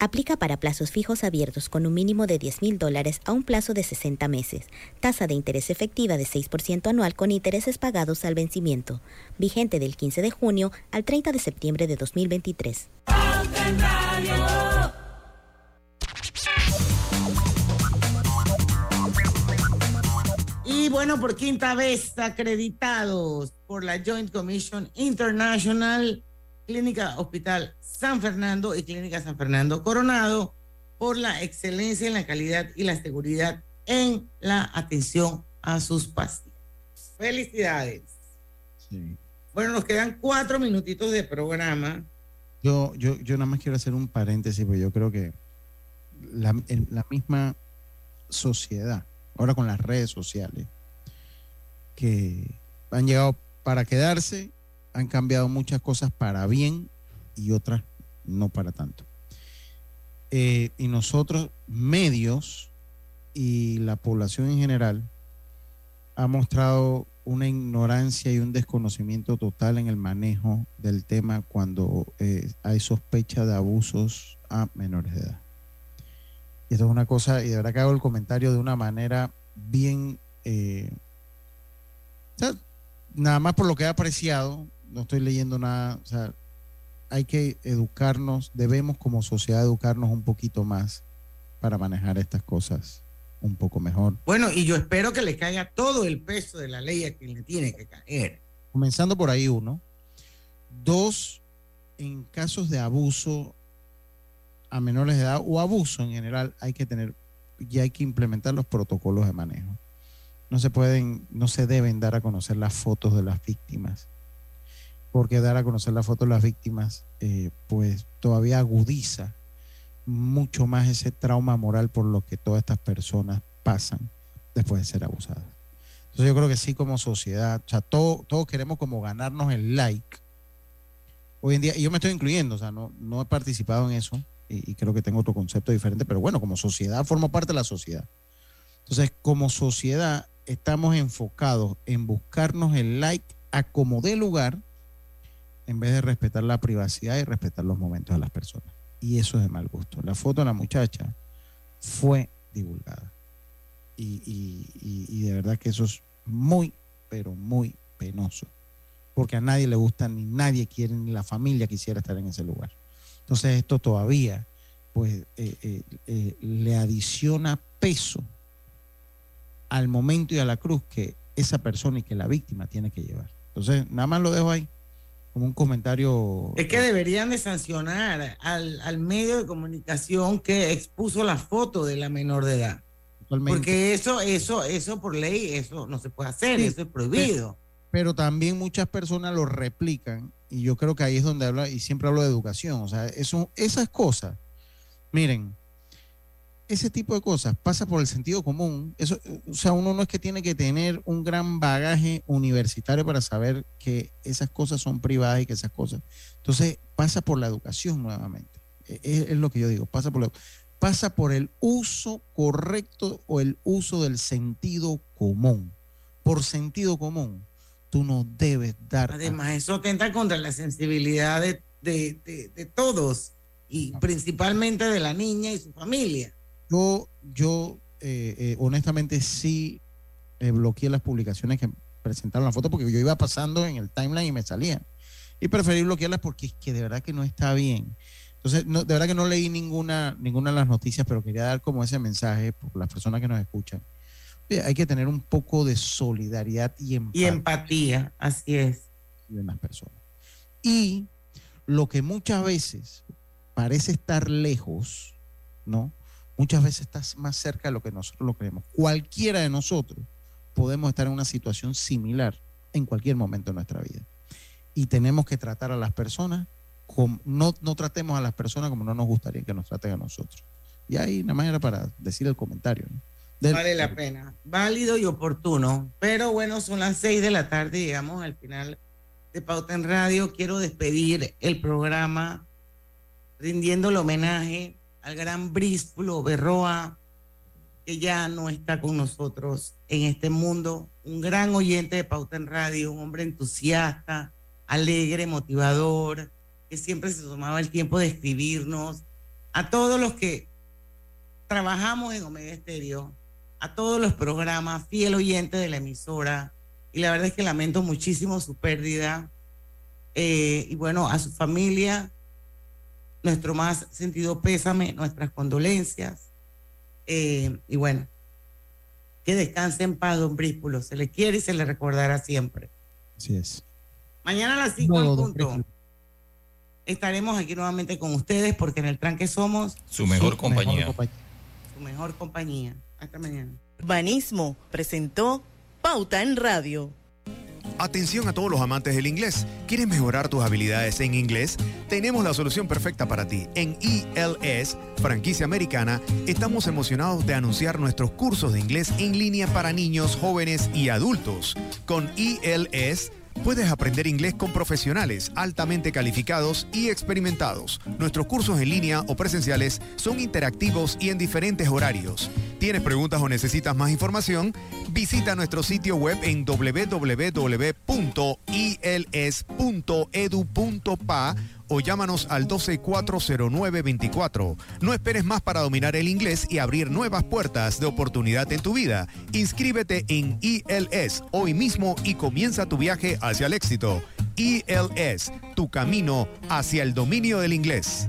Aplica para plazos fijos abiertos con un mínimo de 10 mil dólares a un plazo de 60 meses. Tasa de interés efectiva de 6% anual con intereses pagados al vencimiento. Vigente del 15 de junio al 30 de septiembre de 2023. Y bueno, por quinta vez acreditados por la Joint Commission International, Clínica Hospital San Fernando y Clínica San Fernando Coronado por la excelencia en la calidad y la seguridad en la atención a sus pacientes. Felicidades. Bueno, nos quedan cuatro minutitos de programa. Yo, yo, yo nada más quiero hacer un paréntesis, porque yo creo que la, en la misma sociedad, ahora con las redes sociales, que han llegado para quedarse, han cambiado muchas cosas para bien y otras no para tanto. Eh, y nosotros, medios y la población en general, ha mostrado una ignorancia y un desconocimiento total en el manejo del tema cuando eh, hay sospecha de abusos a menores de edad. Y esto es una cosa, y de verdad que hago el comentario de una manera bien, eh, nada más por lo que he apreciado, no estoy leyendo nada, o sea, hay que educarnos, debemos como sociedad educarnos un poquito más para manejar estas cosas un poco mejor. Bueno, y yo espero que le caiga todo el peso de la ley a quien le tiene que caer. Comenzando por ahí uno. Dos, en casos de abuso a menores de edad o abuso en general, hay que tener y hay que implementar los protocolos de manejo. No se pueden, no se deben dar a conocer las fotos de las víctimas porque dar a conocer la foto de las víctimas, eh, pues todavía agudiza mucho más ese trauma moral por lo que todas estas personas pasan después de ser abusadas. Entonces yo creo que sí como sociedad, o sea, todos queremos como ganarnos el like. Hoy en día, y yo me estoy incluyendo, o sea, no, no he participado en eso y, y creo que tengo otro concepto diferente, pero bueno, como sociedad, formo parte de la sociedad. Entonces, como sociedad, estamos enfocados en buscarnos el like a como dé lugar en vez de respetar la privacidad y respetar los momentos de las personas. Y eso es de mal gusto. La foto de la muchacha fue divulgada. Y, de verdad que eso es muy, pero muy penoso. Porque a nadie le gusta, ni nadie quiere, ni la familia quisiera estar en ese lugar. Entonces esto todavía, pues, eh, eh, eh, le adiciona peso al momento y a la cruz que esa persona y que la víctima tiene que llevar. Entonces, nada más lo dejo ahí como un comentario. Es que deberían de sancionar al, al, medio de comunicación que expuso la foto de la menor de edad. Porque eso, eso, eso por ley, eso no se puede hacer, eso es prohibido. Pero, también muchas personas lo replican, y yo creo que ahí es donde habla, y siempre hablo de educación, o sea, eso, esas cosas, miren, ese tipo de cosas pasa por el sentido común. Eso, o sea, uno no es que tiene que tener un gran bagaje universitario para saber que esas cosas son privadas y que esas cosas. Entonces, pasa por la educación nuevamente. E, e, es, lo que yo digo, pasa por, pasa por el uso correcto o el uso del sentido común. Por sentido común, tú no debes dar. Además, eso atenta contra la sensibilidad de, de todos y principalmente de la niña y su familia. Yo, yo eh, eh, honestamente sí eh, bloqueé las publicaciones que presentaron la foto porque yo iba pasando en el timeline y me salían. Y preferí bloquearlas porque es que de verdad que no está bien. Entonces, no, de verdad que no leí ninguna, ninguna de las noticias, pero quería dar como ese mensaje por las personas que nos escuchan. hay que tener un poco de solidaridad y empatía. Y empatía, así es. viven las personas. Y lo que muchas veces parece estar lejos, ¿no? Muchas veces está más cerca de lo que nosotros lo creemos. Cualquiera de nosotros podemos estar en una situación similar en cualquier momento de nuestra vida. Y tenemos que tratar a las personas como, no, no tratemos a las personas como no nos gustaría que nos traten a nosotros. Y ahí nada más era para decir el comentario. ¿no? Vale la pena. Válido y oportuno. Pero bueno, son las seis de la tarde llegamos al final de Pauta en Radio. Quiero despedir el programa rindiendo el homenaje al gran Bríspulo Berroa, que ya no está con nosotros en este mundo. Un gran oyente de Pauta en Radio, un hombre entusiasta, alegre, motivador, que siempre se tomaba el tiempo de escribirnos. A todos los que trabajamos en Omega Estéreo, a todos los programas, fiel oyente de la emisora, y la verdad es que lamento muchísimo su pérdida. Eh, y bueno, a su familia, nuestro más sentido pésame, nuestras condolencias. Eh, y bueno, que descanse en paz, don Bríspulo. Se le quiere y se le recordará siempre. Así es. Mañana a las 5 en No, don punto. Estaremos aquí nuevamente con ustedes porque en el tranque somos Su mejor compañía. su mejor compañía. Hasta mañana. Urbanismo presentó Pauta en Radio. Atención a todos los amantes del inglés. ¿Quieres mejorar tus habilidades en inglés? Tenemos la solución perfecta para ti. En ELS, franquicia americana, estamos emocionados de anunciar nuestros cursos de inglés en línea para niños, jóvenes y adultos. Con ELS puedes aprender inglés con profesionales altamente calificados y experimentados. Nuestros cursos en línea o presenciales son interactivos y en diferentes horarios. ¿Tienes preguntas o necesitas más información? Visita nuestro sitio web en www.ils.edu.pa o llámanos al 1240924. No esperes más para dominar el inglés y abrir nuevas puertas de oportunidad en tu vida. Inscríbete en ILS hoy mismo y comienza tu viaje hacia el éxito. ILS, tu camino hacia el dominio del inglés.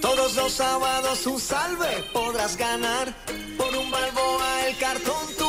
Todos los sábados un salve podrás ganar. Por un balboa el cartón tú